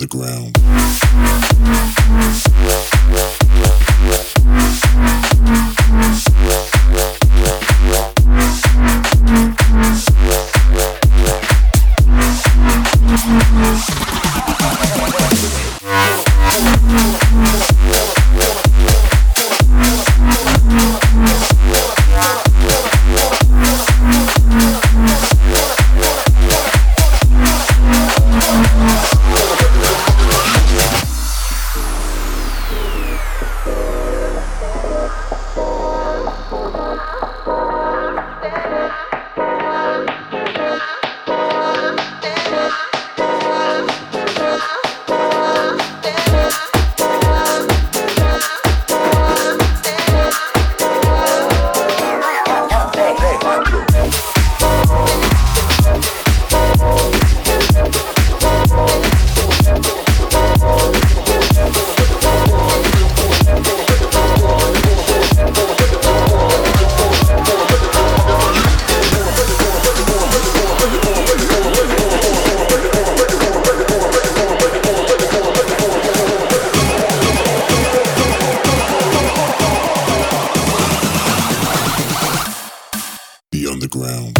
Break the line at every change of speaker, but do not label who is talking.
underground. the ground.